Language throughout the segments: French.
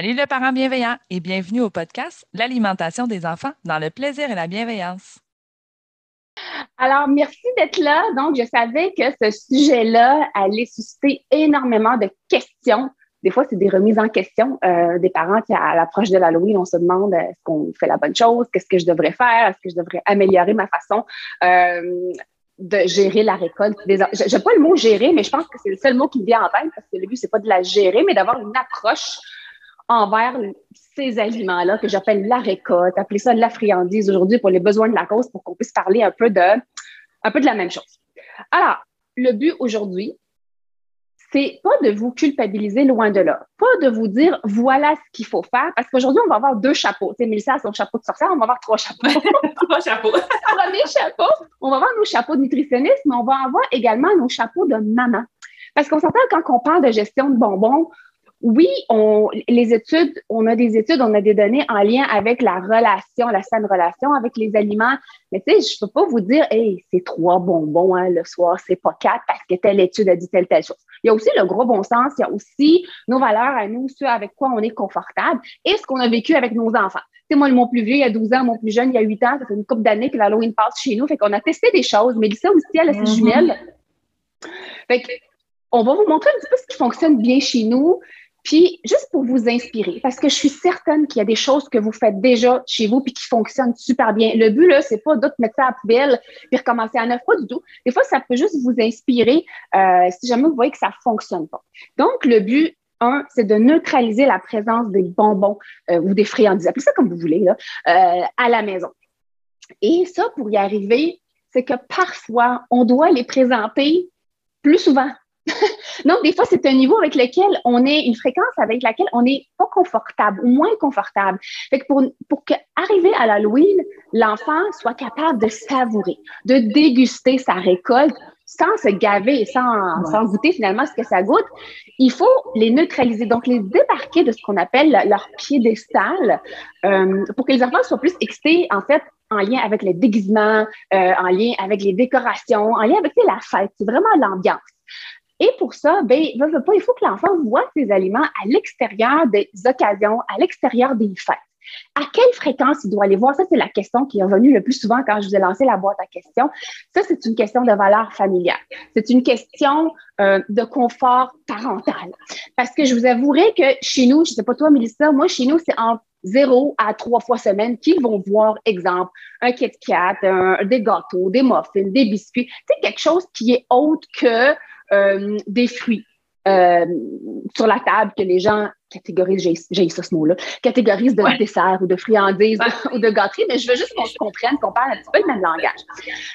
Salut le parent bienveillant et bienvenue au podcast L'alimentation des enfants dans le plaisir et la bienveillance. Alors, merci d'être là. Donc, je savais que ce sujet-là allait susciter énormément de questions. Des fois, c'est des remises en question euh, des parents qui, à l'approche de l'Halloween, on se demande est-ce qu'on fait la bonne chose, qu'est-ce que je devrais faire, est-ce que je devrais améliorer ma façon euh, de gérer la récolte. Je n'ai pas le mot gérer, mais je pense que c'est le seul mot qui me vient en tête parce que le but, c'est pas de la gérer, mais d'avoir une approche envers ces aliments-là que j'appelle la récolte, appeler ça la friandise aujourd'hui pour les besoins de la cause, pour qu'on puisse parler un peu de, un peu de la même chose. Alors, le but aujourd'hui, c'est pas de vous culpabiliser loin de là, pas de vous dire voilà ce qu'il faut faire, parce qu'aujourd'hui, on va avoir deux chapeaux. Tu sais, Mélissa a son chapeau de sorcière, on va avoir trois chapeaux. trois chapeaux. Premier chapeau, on va avoir nos chapeaux de nutritionniste, mais on va avoir également nos chapeaux de maman. Parce qu'on s'entend quand on parle de gestion de bonbons, oui, on, les études, on a des études, on a des données en lien avec la relation, la saine relation avec les aliments. Mais tu sais, je peux pas vous dire, hey, c'est trois bonbons hein, le soir, c'est pas quatre parce que telle étude a dit telle telle chose. Il y a aussi le gros bon sens, il y a aussi nos valeurs à nous, ce avec quoi on est confortable et ce qu'on a vécu avec nos enfants. Tu sais, moi, mon plus vieux, il y a 12 ans, mon plus jeune, il y a 8 ans, ça fait une couple d'années que l'Halloween passe chez nous. Fait qu'on a testé des choses, mais ça aussi, elle a ses mm-hmm. jumelles. Fait que, on va vous montrer un petit peu ce qui fonctionne bien chez nous, puis, juste pour vous inspirer, parce que je suis certaine qu'il y a des choses que vous faites déjà chez vous puis qui fonctionnent super bien. Le but, là, c'est pas d'autres mettre ça à la poubelle puis recommencer à neuf, pas du tout. Des fois, ça peut juste vous inspirer euh, si jamais vous voyez que ça fonctionne pas. Donc, le but, un, c'est de neutraliser la présence des bonbons euh, ou des friandises, appelez ça comme vous voulez, là, euh, à la maison. Et ça, pour y arriver, c'est que parfois, on doit les présenter plus souvent Donc, des fois, c'est un niveau avec lequel on est, une fréquence avec laquelle on n'est pas confortable ou moins confortable. Fait que pour, pour que, arriver à l'Halloween, l'enfant soit capable de savourer, de déguster sa récolte sans se gaver, sans, sans goûter finalement ce que ça goûte, il faut les neutraliser, donc les débarquer de ce qu'on appelle leur piédestal euh, pour que les enfants soient plus excités, en fait, en lien avec les déguisements, euh, en lien avec les décorations, en lien avec la fête. C'est vraiment l'ambiance. Et pour ça, ben, il faut que l'enfant voit ses aliments à l'extérieur des occasions, à l'extérieur des fêtes. À quelle fréquence il doit aller voir? Ça, c'est la question qui est revenue le plus souvent quand je vous ai lancé la boîte à questions. Ça, c'est une question de valeur familiale. C'est une question euh, de confort parental. Parce que je vous avouerai que chez nous, je ne sais pas toi, Mélissa, moi, chez nous, c'est en zéro à trois fois semaine qu'ils vont voir, exemple, un Kit Kat, des gâteaux, des muffins, des biscuits. C'est quelque chose qui est autre que euh, des fruits euh, sur la table que les gens catégorisent, j'ai ça ce mot-là, catégorisent de dessert ou de friandises ou de gâteries, mais je veux juste qu'on se comprenne, qu'on parle un petit peu le même langage.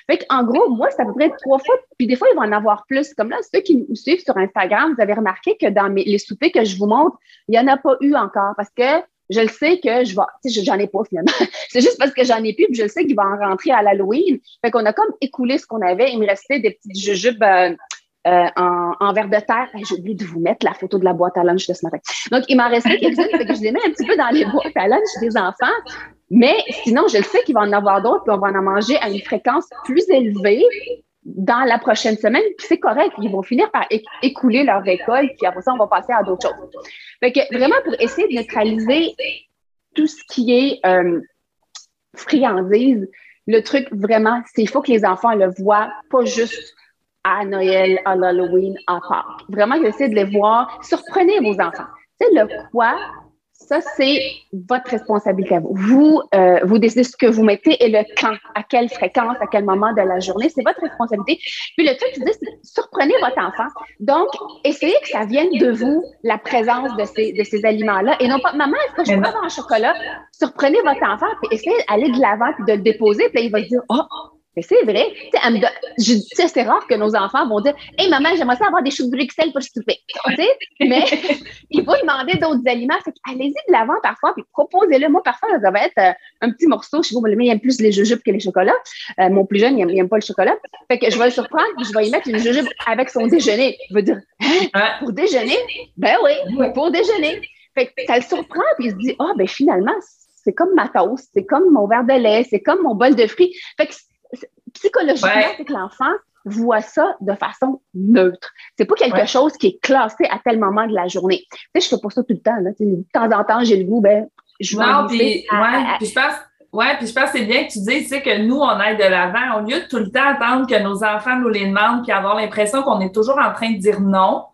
Fait en gros, moi, c'est à peu près trois fois, puis des fois, il va en avoir plus. Comme là, ceux qui me suivent sur Instagram, vous avez remarqué que dans mes, les soupers que je vous montre, il n'y en a pas eu encore parce que je le sais que je vais, j'en ai pas finalement. c'est juste parce que j'en ai plus, puis je le sais qu'il va en rentrer à l'Halloween. Fait qu'on a comme écoulé ce qu'on avait. Il me restait des petites jujubes euh, euh, en, verre de terre. J'ai oublié de vous mettre la photo de la boîte à lunch de ce matin. Donc, il m'en restait quelques-unes, que je les mets un petit peu dans les boîtes à lunch des enfants. Mais sinon, je le sais qu'il va en avoir d'autres, puis on va en manger à une fréquence plus élevée dans la prochaine semaine, puis c'est correct, ils vont finir par écouler leur récolte, puis après ça, on va passer à d'autres choses. Fait que vraiment, pour essayer de neutraliser tout ce qui est euh, friandise, le truc vraiment, c'est qu'il faut que les enfants le voient, pas juste à Noël, à Halloween, à Pâques. Vraiment, j'essaie de les voir. Surprenez vos enfants. C'est le quoi, ça, c'est votre responsabilité à vous. Vous, euh, vous décidez ce que vous mettez et le quand, à quelle fréquence, à quel moment de la journée. C'est votre responsabilité. Puis le truc, c'est surprenez votre enfant. Donc, essayez que ça vienne de vous, la présence de ces, de ces aliments-là. Et non pas, maman, est-ce que je peux avoir un chocolat? Surprenez votre enfant, puis essayez d'aller de l'avant, puis de le déposer, puis là, il va dire, oh, mais c'est vrai. Tu sais, c'est rare que nos enfants vont dire Hey maman, j'aimerais ça avoir des choux de Bruxelles pour souper. Mais ils vont demander d'autres aliments. Fait allez-y de l'avant parfois, puis proposez-le. Moi, parfois, ça va être euh, un petit morceau. Je sais pas, il aime plus les jujubes que les chocolats. Euh, mon plus jeune, il n'aime pas le chocolat. Fait que je vais le surprendre, puis je vais y mettre une jujube avec son déjeuner. Il va dire hein, Pour déjeuner? Ben oui, pour déjeuner. Fait que ça le surprend, puis il se dit Ah, oh, ben finalement, c'est comme ma toast, c'est comme mon verre de lait, c'est comme mon bol de fruits. Fait que psychologiquement, c'est que l'enfant voit ça de façon neutre. C'est pas quelque chose qui est classé à tel moment de la journée. Tu sais, je fais pas ça tout le temps. Là. de temps en temps, j'ai le goût, ben, je vais Non, puis, ouais, puis je pense, ouais, puis je pense que c'est bien que tu dises, tu sais, que nous, on aille de l'avant. Au lieu de tout le temps attendre que nos enfants nous les demandent puis avoir l'impression qu'on est toujours en train de dire non,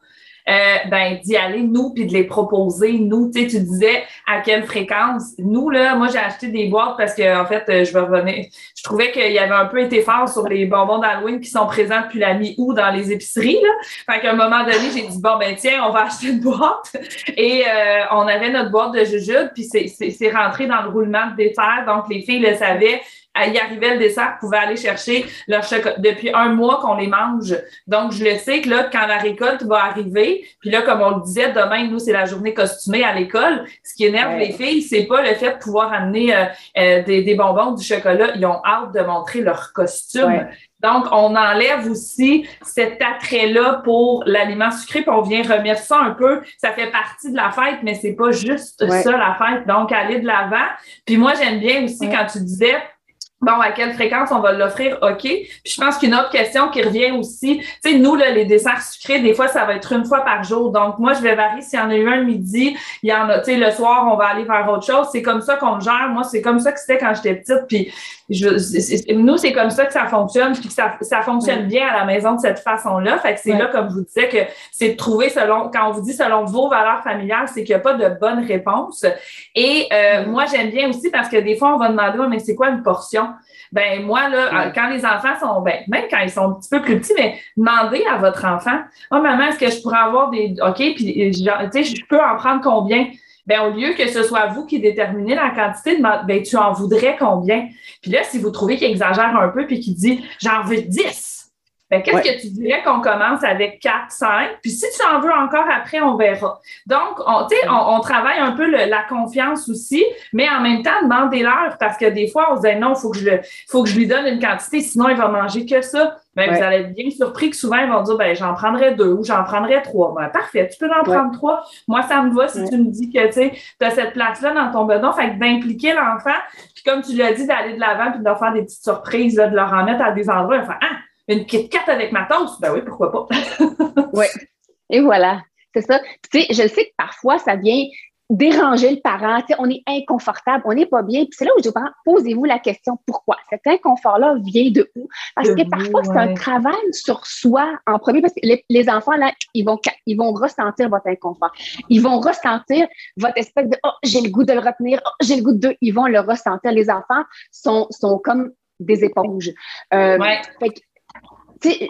euh, ben d'y aller nous puis de les proposer nous. Tu tu disais à quelle fréquence. Nous là moi j'ai acheté des boîtes parce que en fait euh, je vais revenir. Je trouvais qu'il y avait un peu été fort sur les bonbons d'Halloween qui sont présents depuis la mi-août dans les épiceries là. Fait qu'à un moment donné j'ai dit bon ben tiens on va acheter une boîte. Et euh, on avait notre boîte de jujubes puis c'est c'est rentré dans le roulement de dessert donc les filles le savaient y arrivait le dessert, pouvaient aller chercher leur chocolat. Depuis un mois qu'on les mange. Donc, je le sais que là, quand la récolte va arriver, puis là, comme on le disait, demain, nous, c'est la journée costumée à l'école. Ce qui énerve les filles, c'est pas le fait de pouvoir amener euh, euh, des, des, bonbons, du chocolat. Ils ont hâte de montrer leur costume. Donc, on enlève aussi cet attrait-là pour l'aliment sucré, puis on vient remettre ça un peu. Ça fait partie de la fête, mais c'est pas juste ça, la fête. Donc, aller de l'avant. Puis moi, j'aime bien aussi quand tu disais Bon, à quelle fréquence on va l'offrir? OK. Puis je pense qu'une autre question qui revient aussi, tu sais, nous, là, les desserts sucrés, des fois, ça va être une fois par jour. Donc, moi, je vais varier. S'il y en a eu un le midi, il y en a, tu sais, le soir, on va aller vers autre chose. C'est comme ça qu'on gère. Moi, c'est comme ça que c'était quand j'étais petite. Je, nous, c'est comme ça que ça fonctionne. Puis que ça, ça fonctionne bien à la maison de cette façon-là. Fait que c'est là, comme je vous disais, que c'est de trouver selon, quand on vous dit selon vos valeurs familiales, c'est qu'il n'y a pas de bonne réponse. Et euh, moi, j'aime bien aussi parce que des fois, on va demander, mais c'est quoi une portion? Ben moi, là, quand les enfants sont, ben, même quand ils sont un petit peu plus petits, mais demandez à votre enfant, oh maman, est-ce que je pourrais avoir des. OK, puis euh, tu sais, je peux en prendre combien? Ben, au lieu que ce soit vous qui déterminez la quantité, de ben, tu en voudrais combien? Puis là, si vous trouvez qu'il exagère un peu puis qu'il dit j'en veux 10, ben, qu'est-ce que tu dirais qu'on commence avec 4, 5? Puis si tu en veux encore après, on verra. Donc, on, on, on travaille un peu la confiance aussi, mais en même temps, demandez-leur parce que des fois, on se dit non, il faut, que je faut que je lui donne une quantité, sinon il va manger que ça. Ben, Vous allez être bien surpris que souvent, ils vont dire ben, j'en prendrai deux ou j'en prendrai trois. Ben, parfait, tu peux en prendre trois. Moi, ça me va si tu me dis que tu as cette place-là dans ton bedon. Fait que d'impliquer l'enfant, puis comme tu l'as dit, d'aller de l'avant puis de leur faire des petites surprises, de leur en mettre à des endroits. Enfin, ah, une Kit Kat avec ma toast, ben oui, pourquoi pas? oui. Et voilà. C'est ça. Tu sais, je sais que parfois, ça vient déranger le parent. Tu sais, on est inconfortable, on n'est pas bien. Puis c'est là où je parents, posez-vous la question pourquoi? Cet inconfort-là vient de où? Parce que parfois, c'est un travail sur soi en premier, parce que les, enfants, là, ils vont, ils vont ressentir votre inconfort. Ils vont ressentir votre espèce de Oh, j'ai le goût de le retenir, oh, j'ai le goût de. Ils vont le ressentir. Les enfants sont, sont comme des éponges. Euh,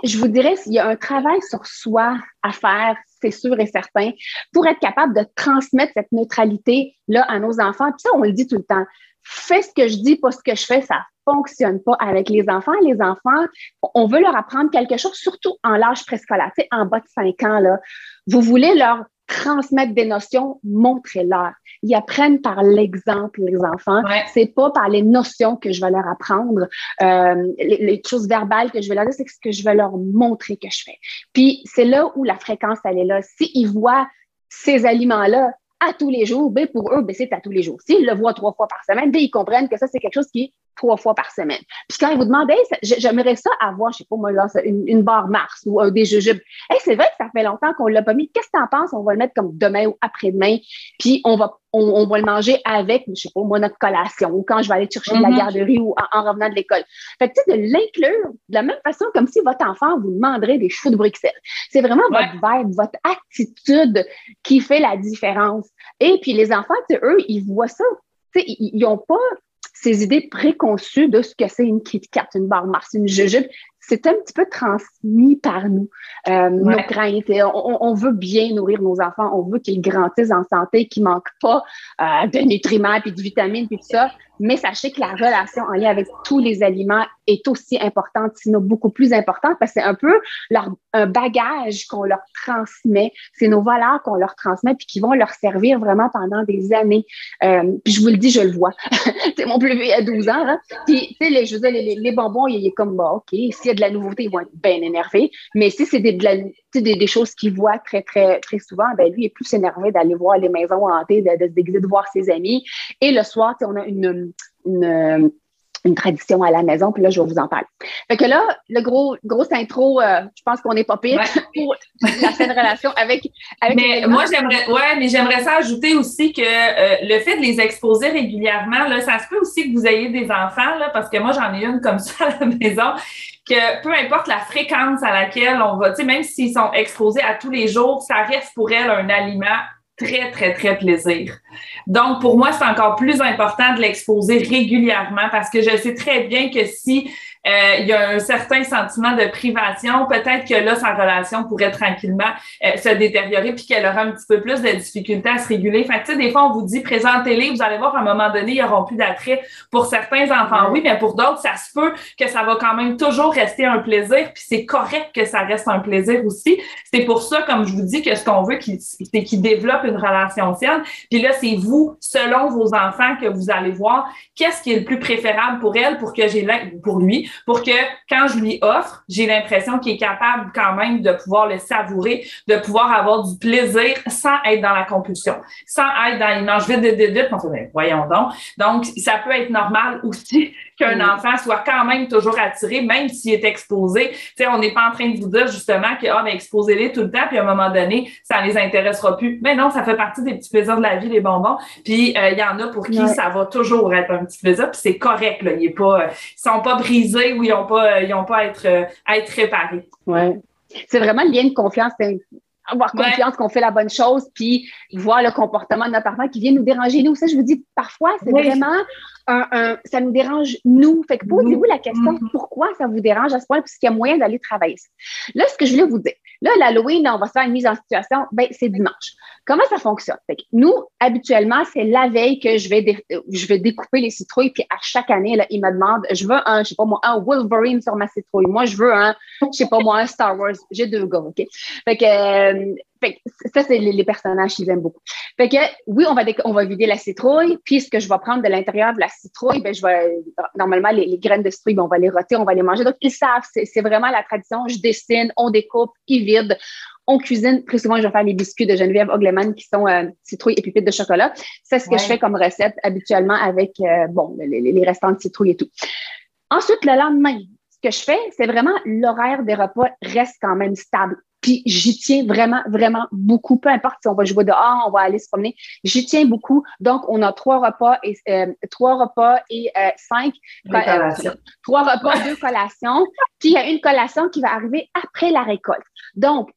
je vous dirais, s'il y a un travail sur soi à faire, c'est sûr et certain, pour être capable de transmettre cette neutralité-là à nos enfants. Puis ça, on le dit tout le temps. Fais ce que je dis, pas ce que je fais, ça fonctionne pas avec les enfants. Les enfants, on veut leur apprendre quelque chose, surtout en l'âge préscolaire, en bas de 5 ans. Là. Vous voulez leur transmettre des notions, montrez-leur. Ils apprennent par l'exemple, les enfants. C'est pas par les notions que je vais leur apprendre, euh, les, choses verbales que je vais leur dire, c'est ce que je vais leur montrer que je fais. Puis c'est là où la fréquence, elle est là. S'ils voient ces aliments-là à tous les jours, ben pour eux, ben c'est à tous les jours. S'ils le voient trois fois par semaine, ben ils comprennent que ça, c'est quelque chose qui est trois fois par semaine. Puis quand ils vous demandaient, j'aimerais ça avoir, je sais pas moi, là, une, barre Mars ou des jujubes. c'est vrai que ça fait longtemps qu'on l'a pas mis. Qu'est-ce que tu en penses? On va le mettre comme demain ou après-demain. Puis on va, on, va le manger avec, je sais pas moi, notre collation ou quand je vais aller chercher de la mm-hmm. garderie ou en, revenant de l'école. Fait que tu sais, de l'inclure de la même façon comme si votre enfant vous demanderait des choux de Bruxelles. C'est vraiment votre vibe, votre attitude qui fait la différence. Et puis les enfants, eux, ils voient ça. Tu sais, ils n'ont pas ces idées préconçues de ce que c'est une Kit Kat, une barre Mars, une jujube c'est un petit peu transmis par nous. Euh, on, veut bien nourrir nos enfants, on veut qu'ils grandissent en santé, qu'ils ne manquent pas euh, de nutriments, puis de vitamines, puis tout ça. Mais sachez que la relation en lien avec tous les aliments est aussi importante, sinon beaucoup plus importante, parce que c'est un peu leur, un bagage qu'on leur transmet. C'est nos valeurs qu'on leur transmet, puis qui vont leur servir vraiment pendant des années. Euh, puis je vous le dis, je le vois. c'est mon plus vieux à 12 ans. Là. Puis, tu sais, les, je les, les, bonbons, il est comme, bah, OK, s'il y a de la nouveauté, ils vont être bien énervés. Mais si c'est des, choses qu'il voit très, très, très souvent, ben lui, est plus énervé d'aller voir les maisons hantées, de, de déguiser, de voir ses amis. Et le soir, on a une, une tradition à la maison, puis là, je vais vous en parler. Fait que là, le gros, grosse intro, euh, je pense qu'on n'est pas pire pour la saine relation avec, avec Mais moi, j'aimerais, ouais, mais j'aimerais ça ajouter aussi que euh, le fait de les exposer régulièrement, là, ça se peut aussi que vous ayez des enfants, là, parce que moi, j'en ai une comme ça à la maison, que peu importe la fréquence à laquelle on va, tu sais, même s'ils sont exposés à tous les jours, ça reste pour elle un aliment très, très, très plaisir. Donc, pour moi, c'est encore plus important de l'exposer régulièrement parce que je sais très bien que si euh, il y a un certain sentiment de privation. Peut-être que là, sa relation pourrait tranquillement euh, se détériorer puis qu'elle aura un petit peu plus de difficultés à se réguler. Fait tu sais, des fois, on vous dit présentez-les, vous allez voir, à un moment donné, ils n'auront plus d'attrait. Pour certains enfants, oui, mais pour d'autres, ça se peut que ça va quand même toujours rester un plaisir, puis c'est correct que ça reste un plaisir aussi. C'est pour ça, comme je vous dis, que ce qu'on veut, c'est qu'ils développent une relation saine. Puis là, c'est vous, selon vos enfants, que vous allez voir qu'est-ce qui est le plus préférable pour elle, pour que j'ai pour lui, pour que quand je lui offre, j'ai l'impression qu'il est capable quand même de pouvoir le savourer, de pouvoir avoir du plaisir sans être dans la compulsion, sans être dans il mange vite, vite, vite, vite. Voyons donc. Donc, ça peut être normal aussi qu'un mm. enfant soit quand même toujours attiré, même s'il est exposé. Tu sais, on n'est pas en train de vous dire justement que, ah, mais exposez-les tout le temps, puis à un moment donné, ça les intéressera plus. Mais non, ça fait partie des petits plaisirs de la vie, les bonbons. Puis, euh, il y en a pour qui ça va toujours être un petit plaisir, puis c'est correct, là. Ils, ils sont pas brisés ou ils n'ont pas, ils ont pas à être, à être réparés. Ouais. C'est vraiment le lien de confiance avoir confiance qu'on fait la bonne chose, puis voir le comportement de notre enfant qui vient nous déranger. Nous, ça, je vous dis, parfois, c'est vraiment un, ça nous dérange, nous. Fait que posez-vous la question, mm-hmm. pourquoi ça vous dérange à ce point, puisqu'il y a moyen d'aller travailler ça? Là, ce que je voulais vous dire, là, l'Halloween, on va se faire une mise en situation, ben, c'est dimanche. Comment ça fonctionne? Fait que nous, habituellement, c'est la veille que je vais, je vais découper les citrouilles, puis à chaque année, là, ils me demandent, je veux un, je sais pas moi, un Wolverine sur ma citrouille. Moi, je veux un, je sais pas moi, un Star Wars. J'ai deux gars, OK? Fait que, euh, ça, c'est les, personnages qu'ils aiment beaucoup. Fait que, oui, on va, on va vider la citrouille, puis ce que je vais prendre de l'intérieur de la citrouille, ben, je vais, normalement, les, graines de citrouille, ben, on va les rôtir, on va les manger. Donc, ils savent, c'est vraiment la tradition. Je dessine, on découpe, ils vident. On cuisine. Très souvent, je vais faire les biscuits de Geneviève Ogleman qui sont euh, citrouilles et pépites de chocolat. C'est ce que je fais comme recette habituellement avec, euh, bon, les, les restants de citrouille et tout. Ensuite, le lendemain, ce que je fais, c'est vraiment l'horaire des repas reste quand même stable. Puis j'y tiens vraiment, vraiment beaucoup. Peu importe si on va jouer dehors, on va aller se promener. J'y tiens beaucoup. Donc, on a trois repas et euh, trois repas et euh, cinq euh, trois repas, deux collations. Puis il y a une collation qui va arriver après la récolte. Donc,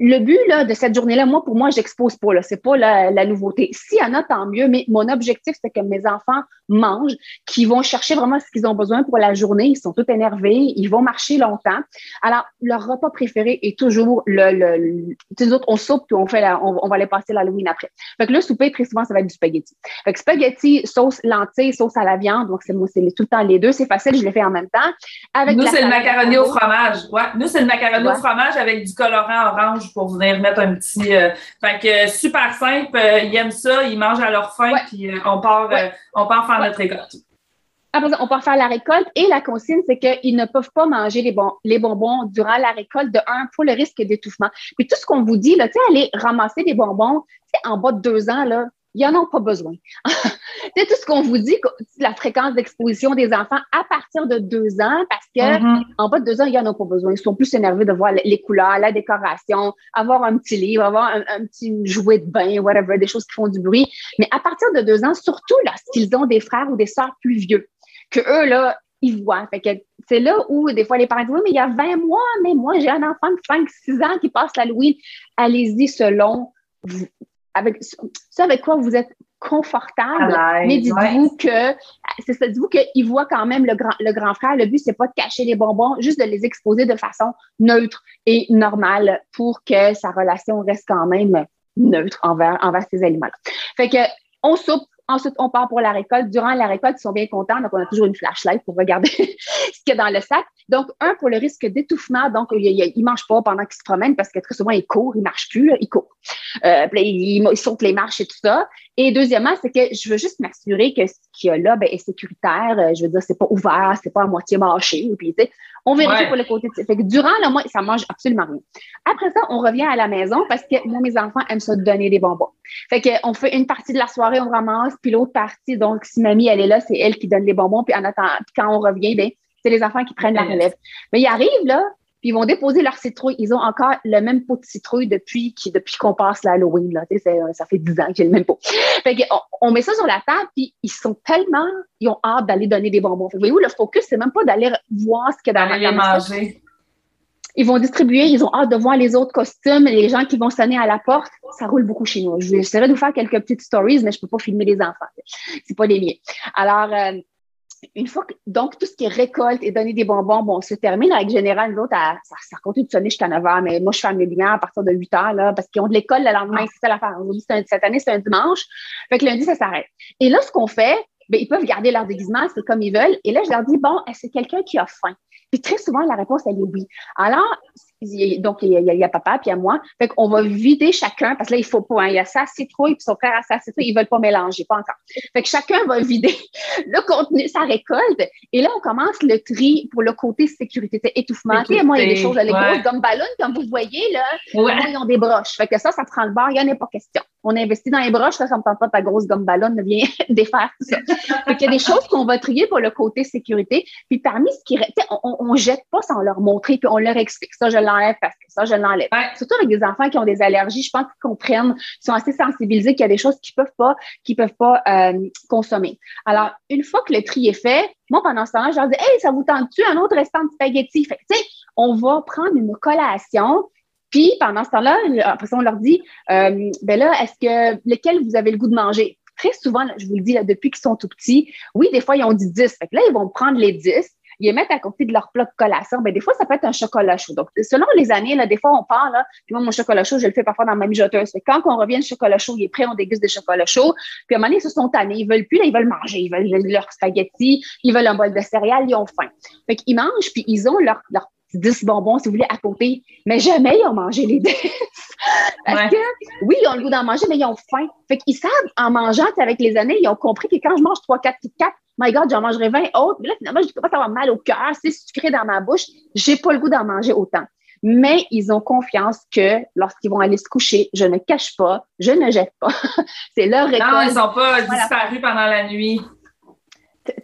le but là, de cette journée-là, moi, pour moi, j'expose pas. Ce n'est pas la, la nouveauté. S'il y en a, tant mieux, mais mon objectif, c'est que mes enfants mangent, qu'ils vont chercher vraiment ce qu'ils ont besoin pour la journée. Ils sont tous énervés, ils vont marcher longtemps. Alors, leur repas préféré est toujours le. le, les autres, on soupe puis on, fait on, va aller passer l'Halloween après. Fait que le souper, très souvent, ça va être du spaghetti. Fait que spaghetti, sauce lentilles, sauce à la viande. Donc, c'est moi, c'est tout le temps les deux. C'est facile, je les fais en même temps. Avec Nous, c'est le macaroni au fromage. Ouais. Nous, c'est le macaroni au fromage avec du colorant orange pour venir mettre un petit. Euh, fait que super simple, euh, ils aiment ça, ils mangent à leur faim, puis euh, on part, on part faire notre récolte. Après on part faire la récolte et la consigne, c'est qu'ils ne peuvent pas manger les, bon, les bonbons durant la récolte de un pour le risque d'étouffement. Puis tout ce qu'on vous dit, là, aller ramasser des bonbons, en bas de deux ans, là, ils n'en ont pas besoin. sais, tout ce qu'on vous dit, la fréquence d'exposition des enfants à partir de deux ans, parce que Mm-hmm. en bas de deux ans, ils n'en ont pas besoin. Ils sont plus énervés de voir les couleurs, la décoration, avoir un petit livre, avoir un, un petit jouet de bain, whatever, des choses qui font du bruit. Mais à partir de deux ans, surtout lorsqu'ils ont des frères ou des sœurs plus vieux, que eux, là, ils voient. Fait que c'est là où, des fois, les parents disent, oui, mais il y a 20 mois, mais moi, j'ai un enfant de 5, 6 ans qui passe l'Halloween. Allez-y selon vous, avec, ce avec quoi vous êtes confortable, mais dites-vous que, c'est ça, dites-vous qu'ils voient quand même le grand, le grand frère. Le but, c'est pas de cacher les bonbons, juste de les exposer de façon neutre et normale pour que sa relation reste quand même neutre envers, envers ces aliments-là. Fait que, on soupe, Ensuite, on part pour la récolte. Durant la récolte, ils sont bien contents. Donc, on a toujours une flashlight pour regarder ce qu'il y a dans le sac. Donc, un, pour le risque d'étouffement. Donc, il ne mange pas pendant qu'il se promène parce que très souvent, il court, il ne marche plus, là, il court. Euh, puis, il, il saute les marches et tout ça. Et deuxièmement, c'est que je veux juste m'assurer que ce qu'il y a là ben, est sécuritaire. Euh, Je veux dire, c'est pas ouvert, c'est pas à moitié mâché. Puis, tu sais, on vérifie Ouais. pour le côté. Fait que durant le mois, ça mange absolument rien. Après ça, on revient à la maison parce que moi, mes enfants aiment ça donner des bonbons. Fait que on fait une partie de la soirée, on ramasse, puis l'autre partie, donc si mamie, elle est là, c'est elle qui donne les bonbons, puis en attendant, puis quand on revient, ben, c'est les enfants qui prennent la relève. Mais ils arrivent, là, puis ils vont déposer leur citrouille. Ils ont encore le même pot de citrouille depuis qui- depuis qu'on passe l'Halloween, là. Tu sais, c'est- ça fait 10 ans que j'ai le même pot. Fait on, on met ça sur la table, puis ils sont tellement, ils ont hâte d'aller donner des bonbons. Fait voyez-vous, le focus, c'est même pas d'aller voir ce qu'il y a dans la manger. Ils vont distribuer, ils ont hâte de voir les autres costumes, les gens qui vont sonner à la porte. Ça roule beaucoup chez nous. Je vais essayer de vous faire quelques petites stories, mais je peux pas filmer les enfants. C'est pas les miens. Alors, euh, une fois que, donc, tout ce qui est récolte et donner des bonbons, bon, se termine. Avec Général, nous autres, à- ça, ça continue de sonner jusqu'à 9 h, mais moi, je ferme les lumières à partir de 8 h, là, parce qu'ils ont de l'école le lendemain. C'est ça l'affaire. Aujourd'hui, Cette année, c'est un dimanche. Fait que lundi, ça s'arrête. Et là, ce qu'on fait, ben, ils peuvent garder leur déguisement, c'est comme ils veulent. Et là, je leur dis, bon, est-ce que quelqu'un qui a faim? Puis très souvent, la réponse, elle est oui. Alors, donc, il y a, il y papa puis il y a moi. Fait qu'on va vider chacun, parce que là, il faut pas, hein, il y a sa citrouille puis son frère a sa citrouille, ils veulent pas mélanger, pas encore. Fait que chacun va vider le contenu, sa récolte. Et là, on commence le tri pour le côté sécurité, c'est étouffement. Tu sais, moi, il y a des choses, les Ouais. grosses gommes ballons, comme vous voyez, là, Ouais. moi, ils ont des broches. Fait que ça, ça prend le bar, il n'y en a pas question. On investit dans les broches, là, ça me tente pas ta grosse gomme ballon, vient défaire tout ça. Fait qu'il y a des choses qu'on va trier pour le côté sécurité. Puis parmi ce qui, on, on, on jette pas sans leur montrer, puis on leur explique. Ça, je l'enlève parce que ça, je l'enlève. Ouais. Surtout avec des enfants qui ont des allergies, je pense qu'ils comprennent, ils sont assez sensibilisés qu'il y a des choses qu'ils peuvent pas, qu'ils peuvent pas euh, consommer. Alors, une fois que le tri est fait, moi, pendant ce temps-là, je leur dis, hey, ça vous tente-tu un autre restant de spaghetti? Fait tu sais, on va prendre une collation. Puis, pendant ce temps-là, après ça, on leur dit, euh, ben là, est-ce que, lequel vous avez le goût de manger? Très souvent, là, je vous le dis, là, depuis qu'ils sont tout petits, oui, des fois, ils ont dit 10. Fait que là, ils vont prendre les 10, ils les mettent à côté de leur plat de collation. Ben, des fois, ça peut être un chocolat chaud. Donc, selon les années, là, des fois, on part, là, puis moi, mon chocolat chaud, je le fais parfois dans ma mijoteuse. Fait quand on revient, le chocolat chaud, il est prêt, on déguste des chocolats chauds. Puis à un moment donné, ils se sont tannés. Ils veulent plus, là, ils veulent manger. Ils veulent, ils veulent leur spaghetti, ils veulent un bol de céréales, ils ont faim. Fait qu'ils mangent, puis ils ont leur, leur petits 10 bonbons, si vous voulez, à côté. Mais jamais ils ont mangé les 10. Parce Ouais. que, oui, ils ont le goût d'en manger, mais ils ont faim. Fait qu'ils savent, en mangeant, avec les années, ils ont compris que quand je mange 3, 4, 4, my God, j'en mangerai 20 autres. Mais là, finalement, je commence à avoir mal au cœur, c'est sucré dans ma bouche. J'ai pas le goût d'en manger autant. Mais ils ont confiance que lorsqu'ils vont aller se coucher, je ne cache pas, je ne jette pas. c'est leur récolte. Non, ils sont pas disparus pendant la nuit.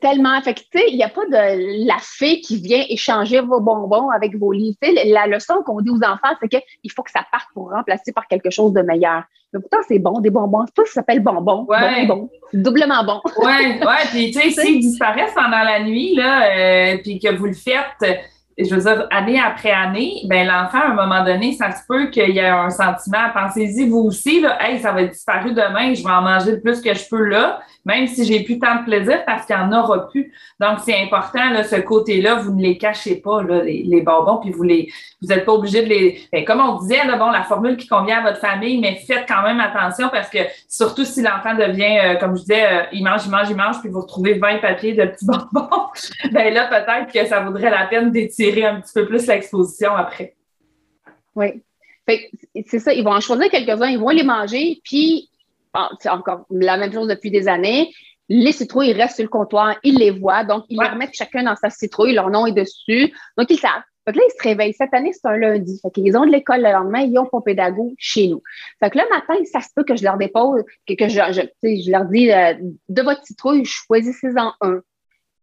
Tellement. Fait tu sais, il n'y a pas de la fée qui vient échanger vos bonbons avec vos livres. La leçon qu'on dit aux enfants, c'est qu'il faut que ça parte pour remplacer par quelque chose de meilleur. Mais pourtant, c'est bon, des bonbons. C'est pas ça s'appelle bonbon. Ouais. Bon, bon. C'est doublement bon. Ouais, ouais. Puis, tu sais, s'ils disparaissent pendant la nuit, là, euh, puis que vous le faites, je veux dire, année après année, ben l'enfant, à un moment donné, ça se peut qu'il y ait un sentiment. Pensez-y, vous aussi, là, hey, ça va être disparu demain, je vais en manger le plus que je peux là, même si j'ai plus tant de plaisir parce qu'il n'y en aura plus. Donc, c'est important, ce côté-là, vous ne les cachez pas, les, bonbons, puis vous les, vous n'êtes pas obligé de les. Ben, comme on disait, bon, la formule qui convient à votre famille, mais faites quand même attention parce que surtout si l'enfant devient, euh, comme je disais, euh, il mange, il mange, il mange, puis vous retrouvez 20 papiers de petits bonbons, ben là, peut-être que ça vaudrait la peine d'étirer un petit peu plus l'exposition après. Oui. C'est ça, ils vont en choisir quelques-uns, ils vont les manger, puis bon, c'est encore la même chose depuis des années. Les citrouilles restent sur le comptoir, ils les voient, donc ils Ouais. les remettent chacun dans sa citrouille, leur nom est dessus, donc ils savent. Fait que là, ils se réveillent. Cette année, c'est un lundi. Fait qu'ils ont de l'école le lendemain, ils ont pas pédago chez nous. Fait que le matin, ça se peut que je leur dépose, que, que je, je, je leur dis, euh, de votre citrouille, choisissez-en un.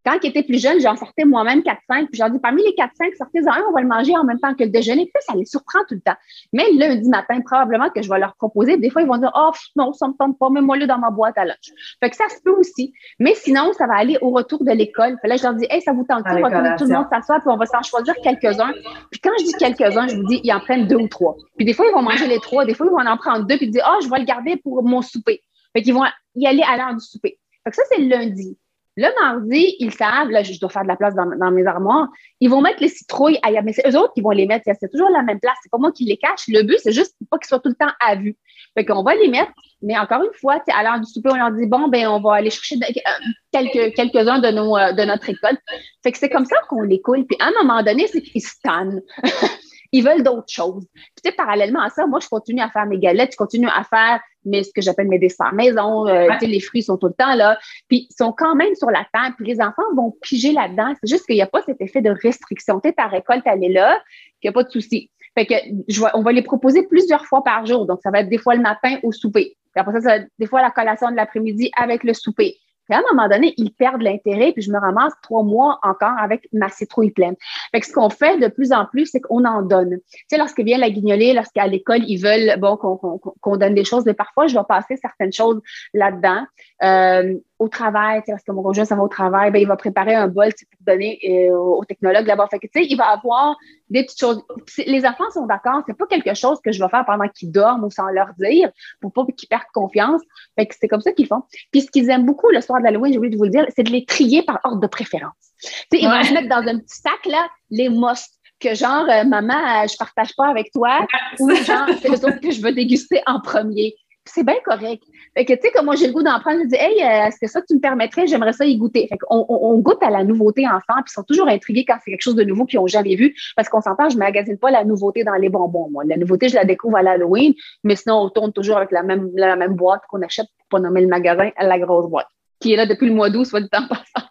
Quand ils étaient plus jeunes, j'en sortais moi-même 4-5, puis j'ai dit, parmi les 4-5, sortez-en un, on va le manger en même temps que le déjeuner. Puis ça les surprend tout le temps. Mais lundi matin, probablement que je vais leur proposer. Des fois, ils vont dire, oh, non, ça me tombe pas, mets-moi le dans ma boîte à lunch. Fait que ça se peut aussi. Mais sinon, ça va aller au retour de l'école. Là, je leur dis, hey, ça vous tente on va tout le monde s'asseoir, puis on va s'en choisir quelques-uns. Puis quand je dis quelques-uns, je vous dis, ils en prennent deux ou trois. Puis des fois, ils vont manger les trois. Des fois, ils vont en prendre deux, puis dire, oh, je vais le garder pour mon souper. Fait qu'ils vont y aller à l'heure du souper. Fait que ça, c'est le lundi. Le mardi, ils savent, là, je dois faire de la place dans, mes armoires, ils vont mettre les citrouilles ailleurs. Mais c'est eux autres qui vont les mettre. C'est toujours la même place. C'est pas moi qui les cache. Le but, c'est juste pas qu'ils soient tout le temps à vue. Fait qu'on va les mettre. Mais encore une fois, à l'heure du souper, on leur dit, bon, ben, on va aller chercher euh, quelques, quelques-uns de, nos, euh, de notre école. Fait que c'est comme ça qu'on les coule. Puis à un moment donné, c'est qu'ils se tannent. ils veulent d'autres choses. Puis, tu sais, parallèlement à ça, moi, je continue à faire mes galettes, je continue à faire mais ce que j'appelle mes desserts maison. Euh, les fruits sont tout le temps là. Puis ils sont quand même sur la table. Puis les enfants vont piger là-dedans. C'est juste qu'il n'y a pas cet effet de restriction. Tu ta récolte, elle est là, qu'il n'y a pas de souci. Fait que je on va les proposer plusieurs fois par jour. Donc, ça va être des fois le matin au souper. Puis après ça, ça va être des fois la collation de l'après-midi avec le souper. Puis à un moment donné, ils perdent l'intérêt, puis je me ramasse trois mois encore avec ma citrouille pleine. Fait que ce qu'on fait de plus en plus, c'est qu'on en donne. Tu sais, lorsque vient la guignolée, lorsqu'à l'école, ils veulent bon qu'on donne des choses, mais parfois, je vais passer certaines choses là-dedans. Euh, au travail, parce que mon conjoint ça va au travail, ben, il va préparer un bol pour donner euh, au technologue là-bas. Fait que, tu sais, il va avoir des petites choses. Les enfants sont d'accord, c'est pas quelque chose que je vais faire pendant qu'ils dorment ou sans leur dire pour pas qu'ils perdent confiance. Fait que c'est comme ça qu'ils font. Puis ce qu'ils aiment beaucoup le soir de l'Halloween, j'ai oublié de vous le dire, c'est de les trier par ordre de préférence. Tu sais, ils vont se mettre dans un petit sac, là, les must que genre, euh, maman, je partage pas avec toi, ou genre, c'est les autres que je veux déguster en premier c'est bien correct. Fait que, tu sais, comme moi, j'ai le goût d'en prendre, je dis, hey, euh, est-ce que ça tu me permettrais? J'aimerais ça y goûter. Fait qu'on on, goûte à la nouveauté enfant, puis ils sont toujours intrigués quand c'est quelque chose de nouveau qu'ils n'ont jamais vu. Parce qu'on s'entend, je ne magasine pas la nouveauté dans les bonbons, moi. La nouveauté, je la découvre à l'Halloween, mais sinon, on tourne toujours avec la même, la même boîte qu'on achète pour pas nommer le magasin à la grosse boîte, qui est là depuis le mois d'août, soit du temps passant.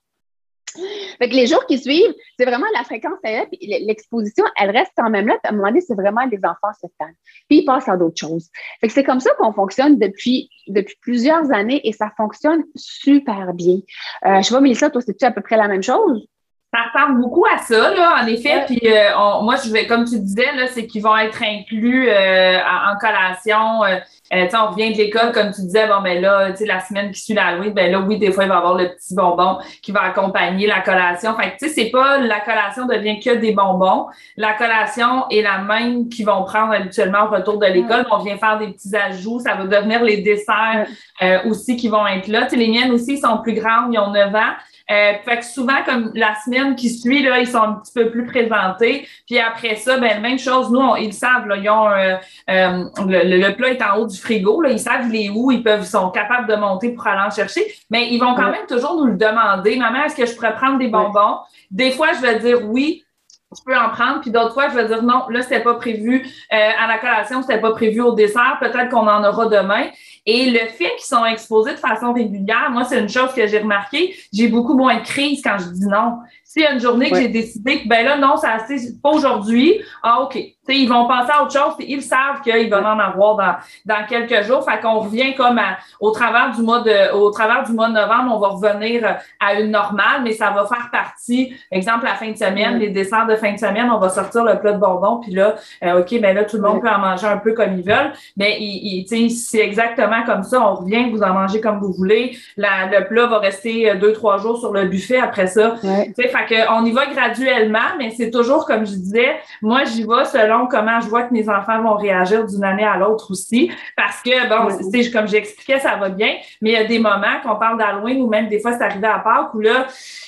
Fait que les jours qui suivent, c'est vraiment la fréquence est là, puis l'exposition, elle reste quand même là. Puis à un moment donné, c'est vraiment les enfants se tannent. Puis ils passent à d'autres choses. Fait que c'est comme ça qu'on fonctionne depuis, depuis plusieurs années et ça fonctionne super bien. Euh, je sais pas, Mélissa, toi, c'est-tu à peu près la même chose? Ça ressemble beaucoup à ça, là, en effet. Puis euh, moi, je vais, comme tu disais, là, c'est qu'ils vont être inclus euh, en collation. Euh, euh on revient de l'école, comme tu disais, bon, ben là, tu sais, la semaine qui suit l'Halloween, ben là, oui, des fois, il va y avoir le petit bonbon qui va accompagner la collation. Fait que, tu sais, c'est pas la collation devient que des bonbons. La collation est la même qu'ils vont prendre habituellement au retour de l'école. On vient faire des petits ajouts. Ça va devenir les desserts aussi qui vont être là. Tu sais, les miennes aussi sont plus grandes, ils ont 9 ans. Euh, fait que souvent, comme la semaine qui suit, là, ils sont un petit peu plus présentés. Puis après ça, ben même chose, nous, ils savent, là, ils ont euh, euh, le, le, plat est en haut du frigo, là, ils savent il est où, ils peuvent, sont capables de monter pour aller en chercher. Mais ils vont quand même toujours nous le demander. Maman, est-ce que je pourrais prendre des bonbons? Des fois, je vais dire oui, tu peux en prendre, puis d'autres fois, je vais dire non, là, c'était pas prévu à la collation, c'était pas prévu au dessert, peut-être qu'on en aura demain. Et le fait qu'ils sont exposés de façon régulière, moi, c'est une chose que j'ai remarqué. J'ai beaucoup moins de crise quand je dis non. S'il y a une journée que j'ai décidé que, ben là, non, c'est assez, pas aujourd'hui. Ah, OK ils vont passer à autre chose, puis ils savent qu'ils vont en avoir dans, dans quelques jours. Fait qu'on revient comme au travers du mois de au travers du mois de novembre, on va revenir à une normale, mais ça va faire partie, exemple, la fin de semaine, les desserts de fin de semaine, on va sortir le plat de bonbons, puis là, euh, OK, ben là, tout le monde peut en manger un peu comme ils veulent. Mais il, c'est exactement comme ça. On revient, vous en mangez comme vous voulez. La, le plat va rester deux, trois jours sur le buffet après ça. Ouais. Fait que on y va graduellement, mais c'est toujours comme je disais, moi j'y vais selon comment je vois que mes enfants vont réagir d'une année à l'autre aussi. Parce que, bon, c'est comme j'expliquais, ça va bien, mais il y a des moments qu'on parle d'Halloween ou même des fois c'est arrivé à Pâques où là,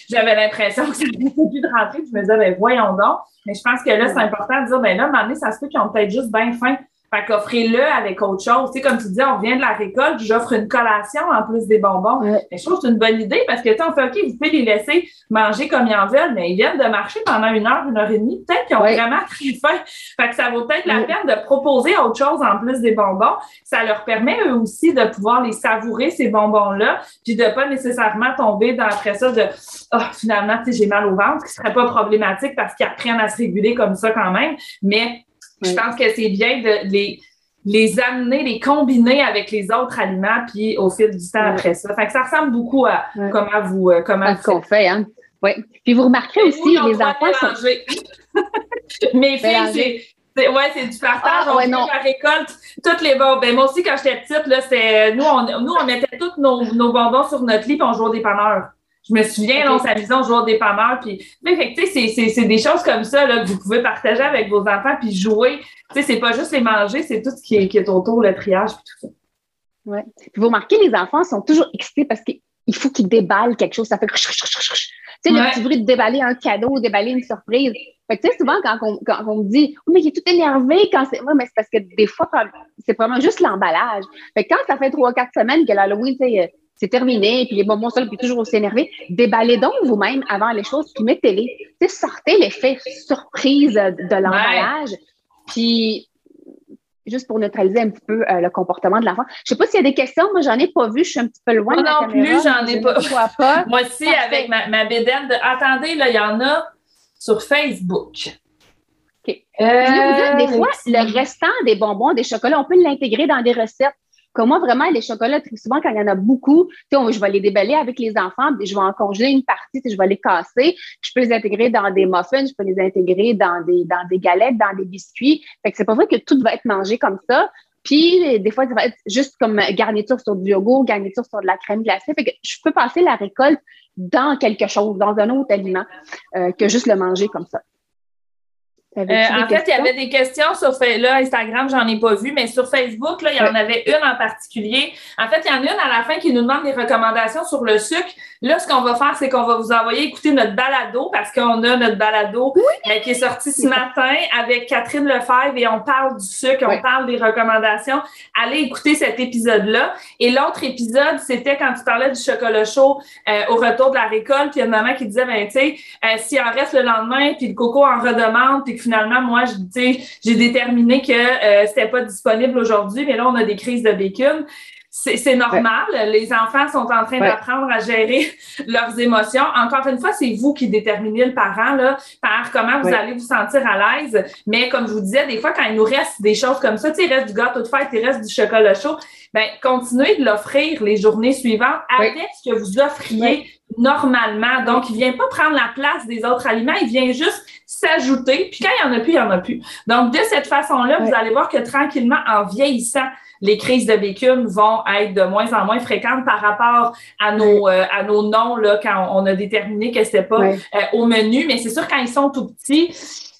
j'avais l'impression que c'était plus de rentrer. Je me disais, ben voyons donc. Mais je pense que là, c'est important de dire, ben là, à un moment donné, ça se peut qu'ils ont peut-être juste bien faim Fait qu'offrez-le avec autre chose. Tu sais, comme tu dis, on vient de la récolte, j'offre une collation en plus des bonbons. Mais je trouve que c'est une bonne idée parce que, tu on fait OK, vous pouvez les laisser manger comme ils en veulent, mais ils viennent de marcher pendant une heure, une heure et demie. Peut-être qu'ils ont vraiment très faim. Fait que ça vaut peut-être la peine de proposer autre chose en plus des bonbons. Ça leur permet eux aussi de pouvoir les savourer, ces bonbons-là, puis de pas nécessairement tomber dans après ça de oh, finalement, tu sais, j'ai mal au ventre, ce qui serait pas problématique parce qu'ils apprennent à se réguler comme ça quand même. Mais je pense que c'est bien de les, les amener, les combiner avec les autres aliments, puis au fil du temps après ça. Fait que ça ressemble beaucoup à comment vous euh, comment ce qu'on fait, hein? Oui. Puis vous remarquerez aussi, les enfants sont. Mes filles, c'est. Ouais, c'est du partage. Ah, on la récolte toutes les bonbons. Ben, moi aussi, quand j'étais petite, là, nous, on, nous, on mettait tous nos, nos bonbons sur notre lit et on jouait au dépanneur. Je me souviens, là, on s'amusait, on jouait au dépanneur. Puis, mais, fait tu sais, c'est des choses comme ça là, que vous pouvez partager avec vos enfants puis jouer. Tu sais, c'est pas juste les manger, c'est tout ce qui est, qui est autour, le triage puis tout ça. Oui. Puis vous remarquez, les enfants sont toujours excités parce qu'il faut qu'ils déballent quelque chose. Ça fait tu sais, le petit bruit de déballer un cadeau, déballer une surprise. Fait tu sais, souvent, quand on, quand on me dit, oh, mais il est tout énervé quand c'est. Oui, mais c'est parce que des fois, c'est vraiment juste l'emballage. Fait que quand ça fait trois, quatre semaines que l'Halloween, tu sais, c'est terminé, puis les bonbons sont puis toujours aussi énervé. Déballez donc vous-même avant les choses, puis mettez-les. Sortez l'effet surprise de l'emballage. Puis, juste pour neutraliser un petit peu euh, le comportement de l'enfant. Je sais pas s'il y a des questions. Moi, j'en ai pas vu. Je suis un petit peu loin de la non plus, j'en ai pas. pas. Moi aussi, avec ma, ma bédaine de... Attendez, là, il y en a sur Facebook. OK. Euh, des fois, le restant des bonbons, des chocolats, on peut l'intégrer dans des recettes. Comme moi, vraiment, les chocolats, très souvent, quand il y en a beaucoup, je vais les déballer avec les enfants, je vais en congeler une partie, je vais les casser. Je peux les intégrer dans des muffins, je peux les intégrer dans des, dans des galettes, dans des biscuits. Fait que c'est pas vrai que tout va être mangé comme ça. Puis, des fois, ça va être juste comme garniture sur du yogourt, garniture sur de la crème glacée. Fait que je peux passer la récolte dans quelque chose, dans un autre aliment, euh, que juste le manger comme ça. Euh, en fait, il y avait des questions sur là, Instagram, j'en ai pas vu, mais sur Facebook, là, il y en avait une en particulier. En fait, il y en a une à la fin qui nous demande des recommandations sur le sucre. Là, ce qu'on va faire, c'est qu'on va vous envoyer écouter notre balado parce qu'on a notre balado euh, qui est sorti ce matin avec Catherine Lefebvre et on parle du sucre, on parle des recommandations. Allez écouter cet épisode-là. Et l'autre épisode, c'était quand tu parlais du chocolat chaud euh, au retour de la récolte. Puis il y a une maman qui disait, ben, tu sais, s'il en reste le lendemain, puis le coco en redemande, puis finalement, moi, j'ai déterminé que euh, c'était pas disponible aujourd'hui, mais là, on a des crises de bacon. C'est normal. Les enfants sont en train d'apprendre à gérer leurs émotions. Encore une fois, c'est vous qui déterminez le parent là, par comment vous allez vous sentir à l'aise. Mais comme je vous disais, des fois, quand il nous reste des choses comme ça, il reste du gâteau de fête, il reste du chocolat chaud, ben continuez de l'offrir les journées suivantes avec ce que vous offriez normalement. Donc, il vient pas prendre la place des autres aliments, il vient juste s'ajouter. Puis quand il y en a plus, il y en a plus. Donc, de cette façon-là, vous allez voir que tranquillement, en vieillissant, les crises de bécune vont être de moins en moins fréquentes par rapport à nos, euh, à nos noms là, quand on a déterminé que c'était pas euh, au menu. Mais c'est sûr, quand ils sont tout petits,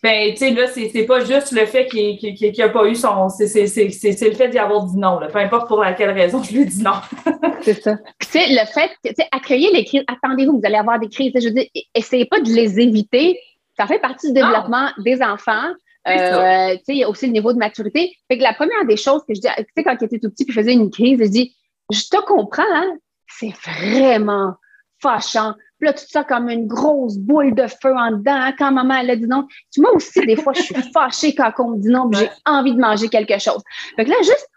ben, tu sais, là, c'est pas juste le fait qu'il n'y a pas eu son. C'est le fait d'y avoir dit non, là. Peu importe pour laquelle raison, je lui dis non. c'est ça. tu sais, le fait, tu sais, accueillir les crises, attendez-vous, vous allez avoir des crises. Je veux dire, essayez pas de les éviter. Ça fait partie du développement des enfants. Euh, tu sais, il y a aussi le niveau de maturité. Fait que la première des choses que je dis, tu sais, quand il était tout petit puis je faisais une crise, je dis, je te comprends, hein? C'est vraiment fâchant. Puis là, tout ça comme une grosse boule de feu en dedans. Hein, quand maman, elle a dit non. Moi aussi, des fois, je suis fâchée quand on me dit non, j'ai envie de manger quelque chose. Fait que là, juste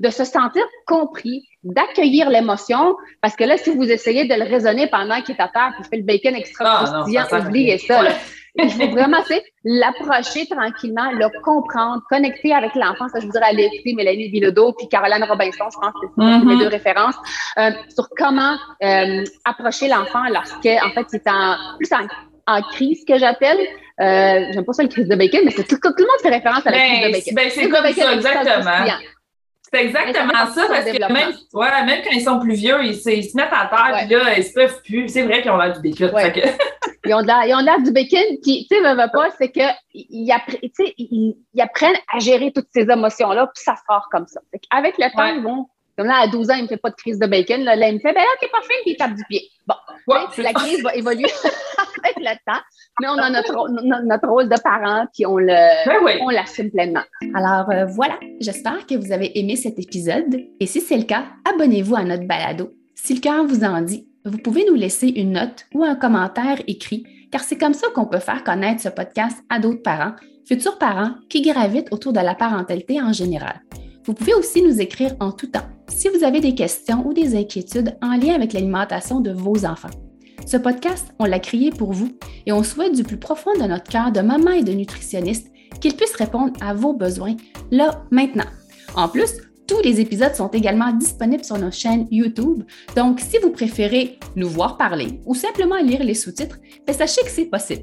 de se sentir compris, d'accueillir l'émotion, parce que là, si vous essayez de le raisonner pendant qu'il est à terre, puis fait le bacon extra ah, croustillant, oubliez ça. Il faut vraiment, tu l'approcher tranquillement, le comprendre, connecter avec l'enfant. Ça, je voudrais aller écouter Mélanie Bilodeau puis Caroline Robinson, je pense que c'est mes mm-hmm. deux références, euh, sur comment euh, approcher l'enfant lorsque, en fait, il est en, plus en, crise, que j'appelle. Euh, J'aime pas ça, le crise de bacon, mais c'est tout, tout, le monde fait référence à la crise de ben, bacon. Ben, c'est comme ça, exactement. C'est exactement ça, parce que même, ouais, même quand ils sont plus vieux, ils, se, ils se mettent à terre, puis là, ils se peuvent plus. C'est vrai qu'ils ont l'air du bacon. ils ont l'air du bacon, puis, tu sais, ne pas, c'est qu'ils ils, ils, apprennent à gérer toutes ces émotions-là, puis ça sort comme ça. Avec le temps, ils vont comme là, à 12 ans, il ne me fait pas de crise de bacon. Là, là il me fait, ben là, t'es pas fin, puis il tape du pied. Bon, la crise va évoluer avec le temps, mais on a notre, notre rôle de parent, puis on le, Ben on l'assume pleinement. Alors euh, voilà, j'espère que vous avez aimé cet épisode et si c'est le cas, abonnez-vous à notre balado. Si le cœur vous en dit, vous pouvez nous laisser une note ou un commentaire écrit, car c'est comme ça qu'on peut faire connaître ce podcast à d'autres parents, futurs parents qui gravitent autour de la parentalité en général. Vous pouvez aussi nous écrire en tout temps si vous avez des questions ou des inquiétudes en lien avec l'alimentation de vos enfants. Ce podcast, on l'a créé pour vous et on souhaite du plus profond de notre cœur de maman et de nutritionniste qu'il puisse répondre à vos besoins là, maintenant. En plus, tous les épisodes sont également disponibles sur nos chaînes YouTube. Donc, si vous préférez nous voir parler ou simplement lire les sous-titres, ben, sachez que c'est possible.